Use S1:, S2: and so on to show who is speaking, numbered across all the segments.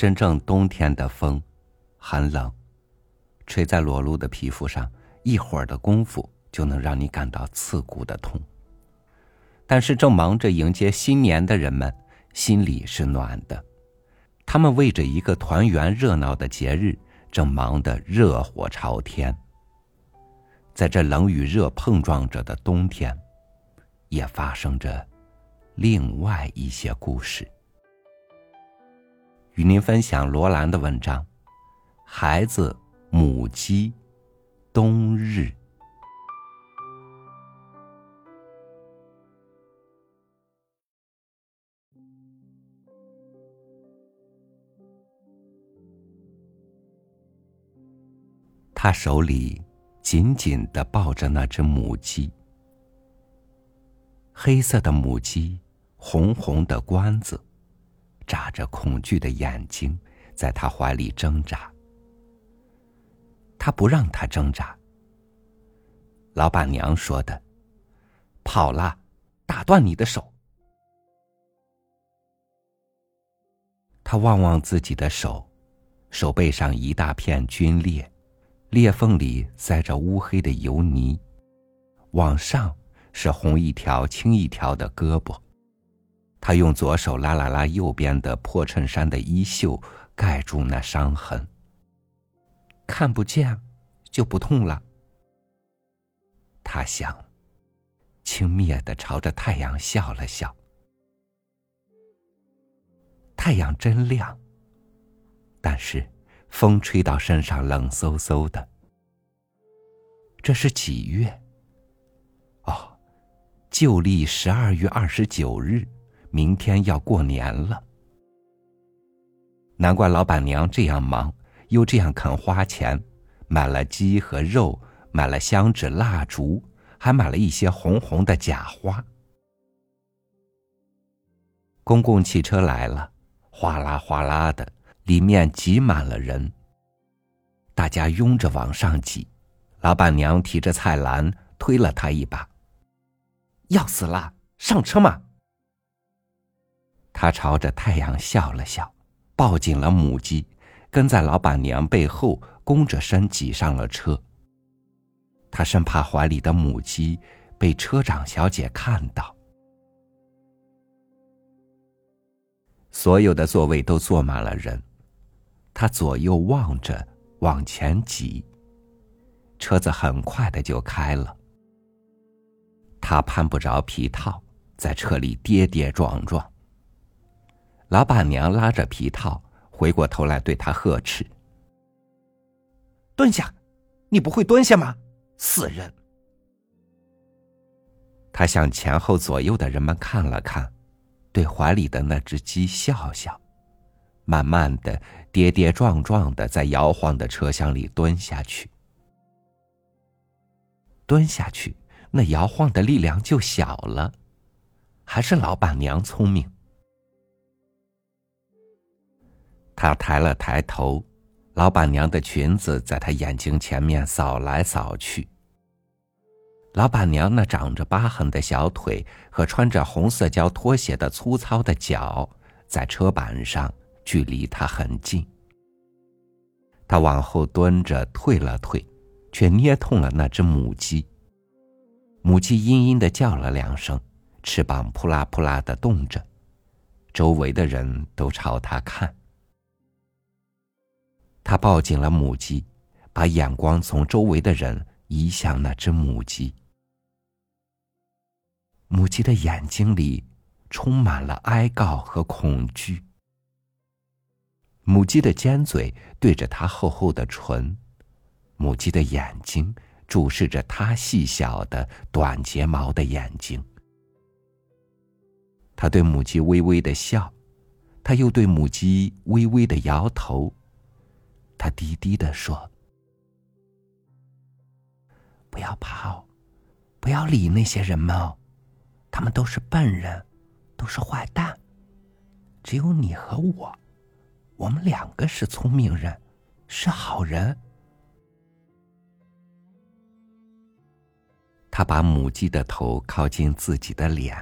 S1: 真正冬天的风，很冷，吹在裸露的皮肤上，一会儿的功夫就能让你感到刺骨的痛。但是正忙着迎接新年的人们，心里是暖的，他们为着一个团圆热闹的节日，正忙得热火朝天。在这冷与热碰撞着的冬天，也发生着另外一些故事。与您分享罗兰的文章《孩子母鸡冬日》。他手里紧紧的抱着那只母鸡，黑色的母鸡，红红的冠子。眨着恐惧的眼睛，在他怀里挣扎。他不让他挣扎。老板娘说的：“跑了，打断你的手。”他望望自己的手，手背上一大片皲裂，裂缝里塞着乌黑的油泥，往上是红一条青一条的胳膊。他用左手拉了拉右边的破衬衫的衣袖，盖住那伤痕。看不见，就不痛了。他想，轻蔑的朝着太阳笑了笑。太阳真亮，但是风吹到身上冷飕飕的。这是几月？哦，旧历十二月二十九日。明天要过年了，难怪老板娘这样忙，又这样肯花钱，买了鸡和肉，买了香纸蜡烛，还买了一些红红的假花。公共汽车来了，哗啦哗啦的，里面挤满了人。大家拥着往上挤，老板娘提着菜篮推了他一把。要死了，上车嘛！他朝着太阳笑了笑，抱紧了母鸡，跟在老板娘背后，弓着身挤上了车。他生怕怀里的母鸡被车长小姐看到。所有的座位都坐满了人，他左右望着，往前挤。车子很快的就开了。他攀不着皮套，在车里跌跌撞撞。老板娘拉着皮套，回过头来对他呵斥：“蹲下，你不会蹲下吗？死人！”他向前后左右的人们看了看，对怀里的那只鸡笑笑，慢慢的、跌跌撞撞的在摇晃的车厢里蹲下去。蹲下去，那摇晃的力量就小了。还是老板娘聪明。他抬了抬头，老板娘的裙子在他眼睛前面扫来扫去。老板娘那长着疤痕的小腿和穿着红色胶拖鞋的粗糙的脚，在车板上距离他很近。他往后蹲着，退了退，却捏痛了那只母鸡。母鸡嘤嘤的叫了两声，翅膀扑啦扑啦的动着，周围的人都朝他看。他抱紧了母鸡，把眼光从周围的人移向那只母鸡。母鸡的眼睛里充满了哀告和恐惧。母鸡的尖嘴对着他厚厚的唇，母鸡的眼睛注视着他细小的短睫毛的眼睛。他对母鸡微微的笑，他又对母鸡微微的摇头。他低低的说：“不要怕，不要理那些人们，他们都是笨人，都是坏蛋。只有你和我，我们两个是聪明人，是好人。”他把母鸡的头靠近自己的脸，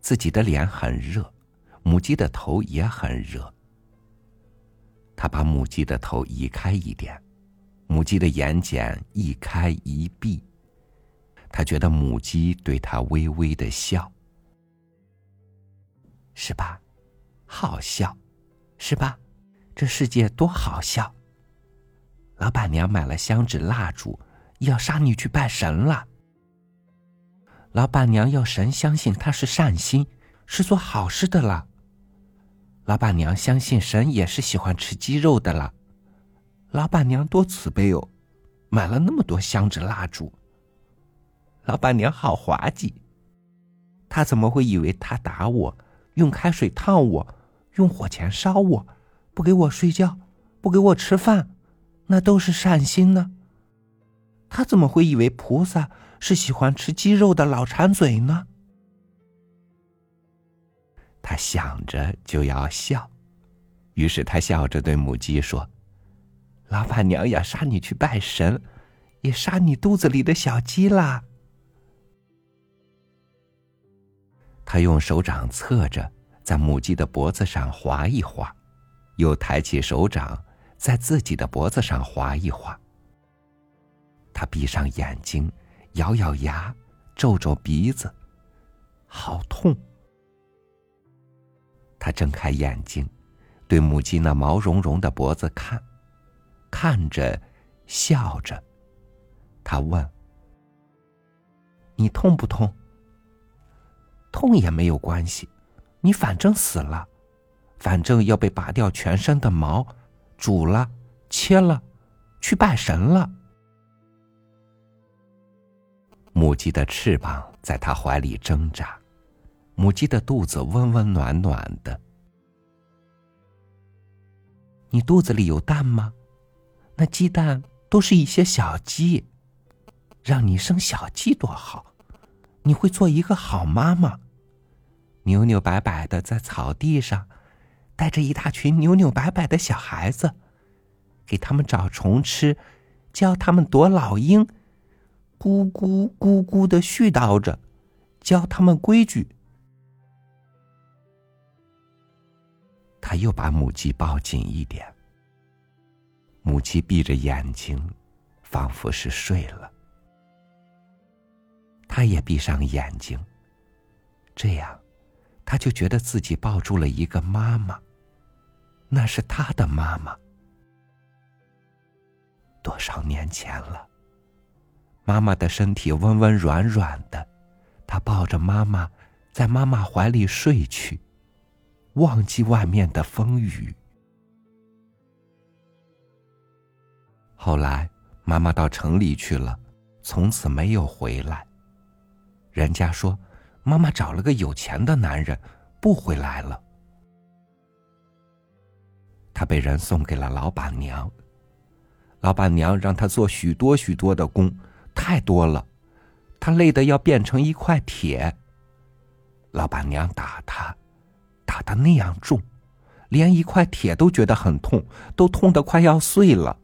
S1: 自己的脸很热，母鸡的头也很热。他把母鸡的头移开一点，母鸡的眼睑一开一闭。他觉得母鸡对他微微的笑，是吧？好笑，是吧？这世界多好笑！老板娘买了香纸蜡烛，要杀你去拜神了。老板娘要神相信他是善心，是做好事的了。老板娘相信神也是喜欢吃鸡肉的了。老板娘多慈悲哦，买了那么多香纸蜡烛。老板娘好滑稽，他怎么会以为他打我，用开水烫我，用火钳烧我，不给我睡觉，不给我吃饭，那都是善心呢？他怎么会以为菩萨是喜欢吃鸡肉的老馋嘴呢？他想着就要笑，于是他笑着对母鸡说：“老板娘要杀你去拜神，也杀你肚子里的小鸡啦。”他用手掌侧着，在母鸡的脖子上划一划，又抬起手掌，在自己的脖子上划一划。他闭上眼睛，咬咬牙，皱皱鼻子，好痛。他睁开眼睛，对母鸡那毛茸茸的脖子看，看着，笑着。他问：“你痛不痛？”痛也没有关系，你反正死了，反正要被拔掉全身的毛，煮了，切了，去拜神了。母鸡的翅膀在他怀里挣扎，母鸡的肚子温温暖暖的。你肚子里有蛋吗？那鸡蛋都是一些小鸡，让你生小鸡多好，你会做一个好妈妈。扭扭摆摆的在草地上，带着一大群扭扭摆摆的小孩子，给他们找虫吃，教他们躲老鹰，咕咕咕咕的絮叨着，教他们规矩。他又把母鸡抱紧一点，母鸡闭着眼睛，仿佛是睡了。他也闭上眼睛，这样。他就觉得自己抱住了一个妈妈，那是他的妈妈。多少年前了，妈妈的身体温温软软的，他抱着妈妈，在妈妈怀里睡去，忘记外面的风雨。后来，妈妈到城里去了，从此没有回来。人家说。妈妈找了个有钱的男人，不回来了。他被人送给了老板娘，老板娘让他做许多许多的工，太多了，他累得要变成一块铁。老板娘打他，打的那样重，连一块铁都觉得很痛，都痛得快要碎了。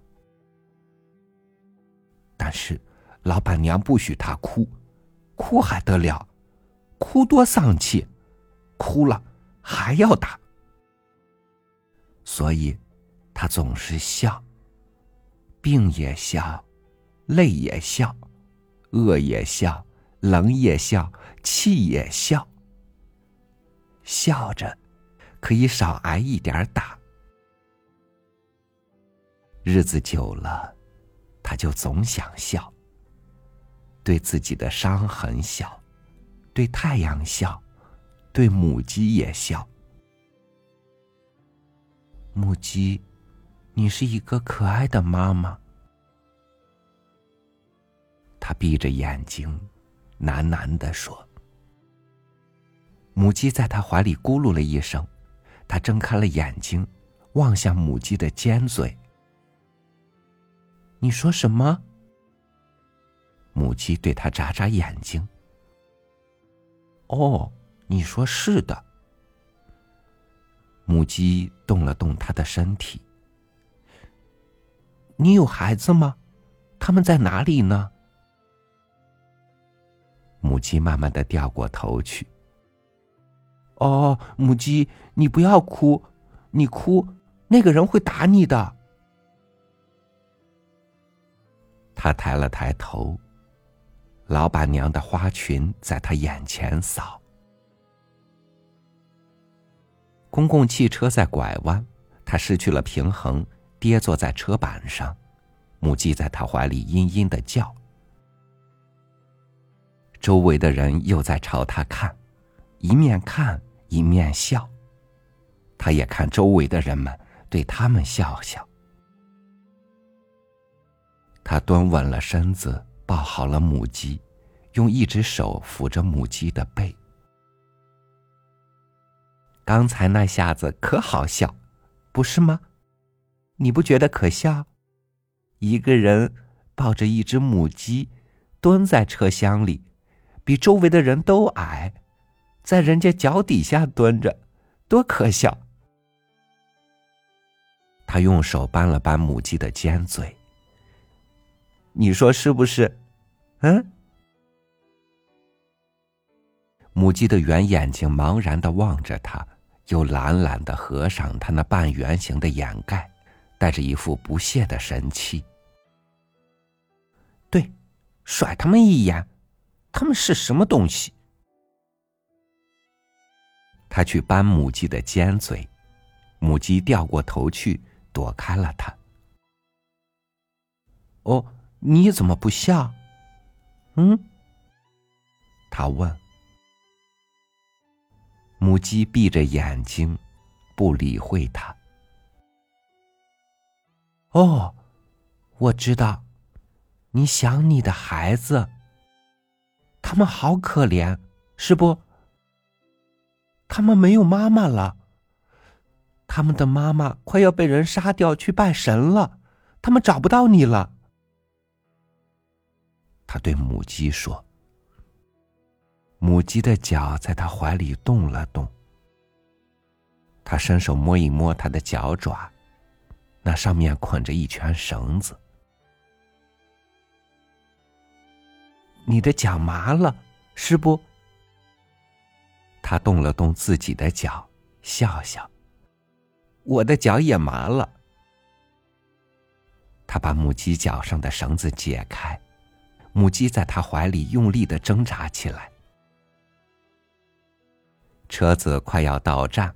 S1: 但是，老板娘不许他哭，哭还得了。哭多丧气，哭了还要打，所以，他总是笑。病也笑，累也笑，饿也笑，冷也笑，气也笑。笑着，可以少挨一点打。日子久了，他就总想笑，对自己的伤痕笑。对太阳笑，对母鸡也笑。母鸡，你是一个可爱的妈妈。他闭着眼睛，喃喃的说。母鸡在他怀里咕噜了一声，他睁开了眼睛，望向母鸡的尖嘴。你说什么？母鸡对他眨眨眼睛。哦，你说是的。母鸡动了动它的身体。你有孩子吗？他们在哪里呢？母鸡慢慢的掉过头去。哦，母鸡，你不要哭，你哭，那个人会打你的。他抬了抬头，老板娘的花裙在他眼前扫。公共汽车在拐弯，他失去了平衡，跌坐在车板上，母鸡在他怀里嘤嘤的叫。周围的人又在朝他看，一面看一面笑。他也看周围的人们，对他们笑笑。他蹲稳了身子，抱好了母鸡，用一只手扶着母鸡的背。刚才那下子可好笑，不是吗？你不觉得可笑？一个人抱着一只母鸡，蹲在车厢里。比周围的人都矮，在人家脚底下蹲着，多可笑！他用手扳了扳母鸡的尖嘴，你说是不是？嗯？母鸡的圆眼睛茫然的望着他，又懒懒的合上他那半圆形的掩盖，带着一副不屑的神气。对，甩他们一眼。他们是什么东西？他去扳母鸡的尖嘴，母鸡掉过头去，躲开了他。哦，你怎么不笑？嗯？他问。母鸡闭着眼睛，不理会他。哦，我知道，你想你的孩子。他们好可怜，是不？他们没有妈妈了，他们的妈妈快要被人杀掉去拜神了，他们找不到你了。他对母鸡说：“母鸡的脚在他怀里动了动。”他伸手摸一摸他的脚爪，那上面捆着一圈绳子。你的脚麻了，是不？他动了动自己的脚，笑笑。我的脚也麻了。他把母鸡脚上的绳子解开，母鸡在他怀里用力的挣扎起来。车子快要到站，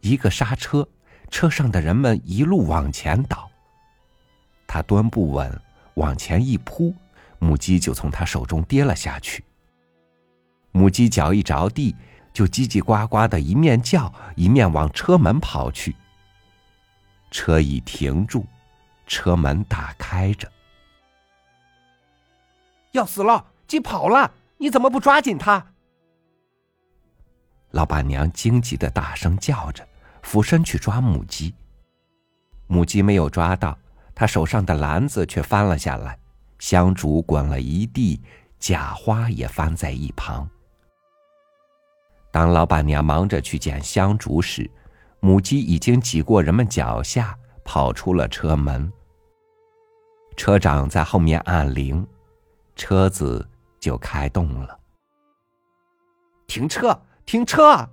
S1: 一个刹车，车上的人们一路往前倒。他蹲不稳，往前一扑。母鸡就从他手中跌了下去。母鸡脚一着地，就叽叽呱呱的，一面叫一面往车门跑去。车已停住，车门打开着。要死了，鸡跑了！你怎么不抓紧它？老板娘惊急的大声叫着，俯身去抓母鸡。母鸡没有抓到，她手上的篮子却翻了下来。香烛滚了一地，假花也翻在一旁。当老板娘忙着去捡香烛时，母鸡已经挤过人们脚下，跑出了车门。车长在后面按铃，车子就开动了。停车！停车！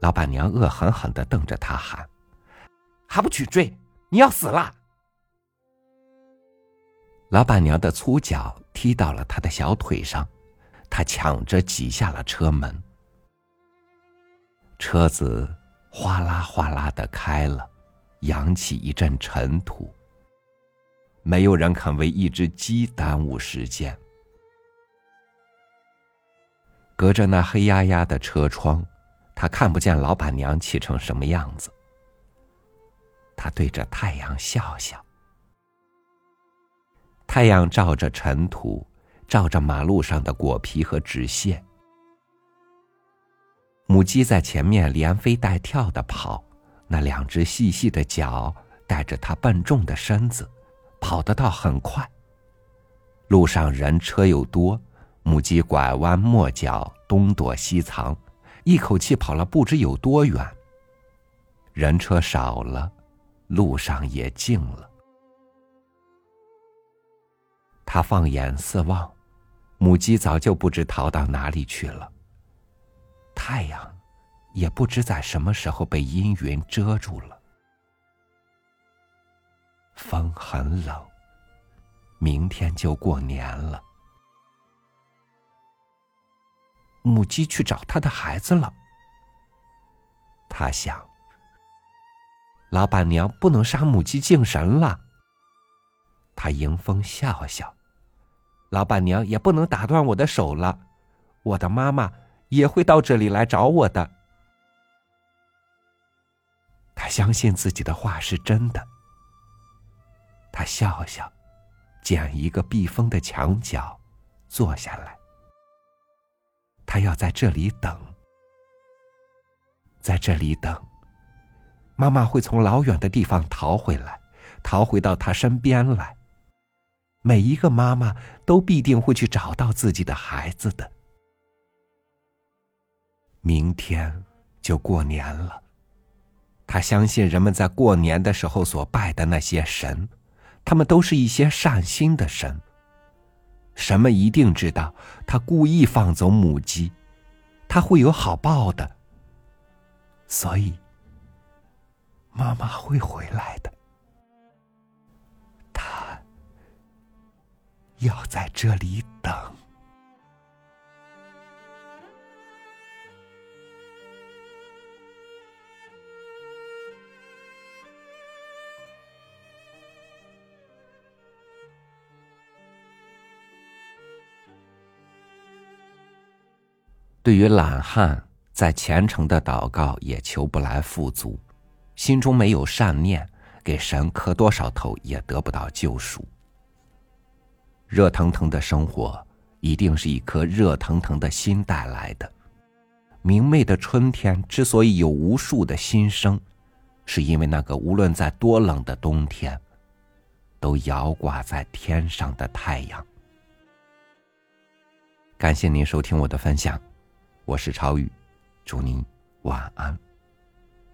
S1: 老板娘恶狠狠的瞪着他喊：“还不去追？你要死了！”老板娘的粗脚踢到了他的小腿上，他抢着挤下了车门。车子哗啦哗啦的开了，扬起一阵尘土。没有人肯为一只鸡耽误时间。隔着那黑压压的车窗，他看不见老板娘气成什么样子。他对着太阳笑笑。太阳照着尘土，照着马路上的果皮和纸屑。母鸡在前面连飞带跳的跑，那两只细细的脚带着它笨重的身子，跑得倒很快。路上人车又多，母鸡拐弯抹角，东躲西藏，一口气跑了不知有多远。人车少了，路上也静了。他放眼四望，母鸡早就不知逃到哪里去了。太阳也不知在什么时候被阴云遮住了。风很冷，明天就过年了。母鸡去找它的孩子了。他想，老板娘不能杀母鸡敬神了。他迎风笑笑，老板娘也不能打断我的手了。我的妈妈也会到这里来找我的。他相信自己的话是真的。他笑笑，捡一个避风的墙角，坐下来。他要在这里等，在这里等。妈妈会从老远的地方逃回来，逃回到他身边来。每一个妈妈都必定会去找到自己的孩子的。明天就过年了，他相信人们在过年的时候所拜的那些神，他们都是一些善心的神。神们一定知道，他故意放走母鸡，他会有好报的。所以，妈妈会回来的。要在这里等。对于懒汉，在虔诚的祷告也求不来富足，心中没有善念，给神磕多少头也得不到救赎。热腾腾的生活，一定是一颗热腾腾的心带来的。明媚的春天之所以有无数的新生，是因为那个无论在多冷的冬天，都摇挂在天上的太阳。感谢您收听我的分享。我是超宇，祝您晚安，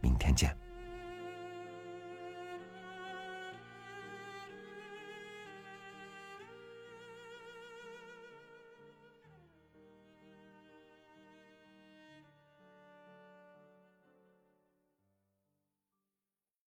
S1: 明天见。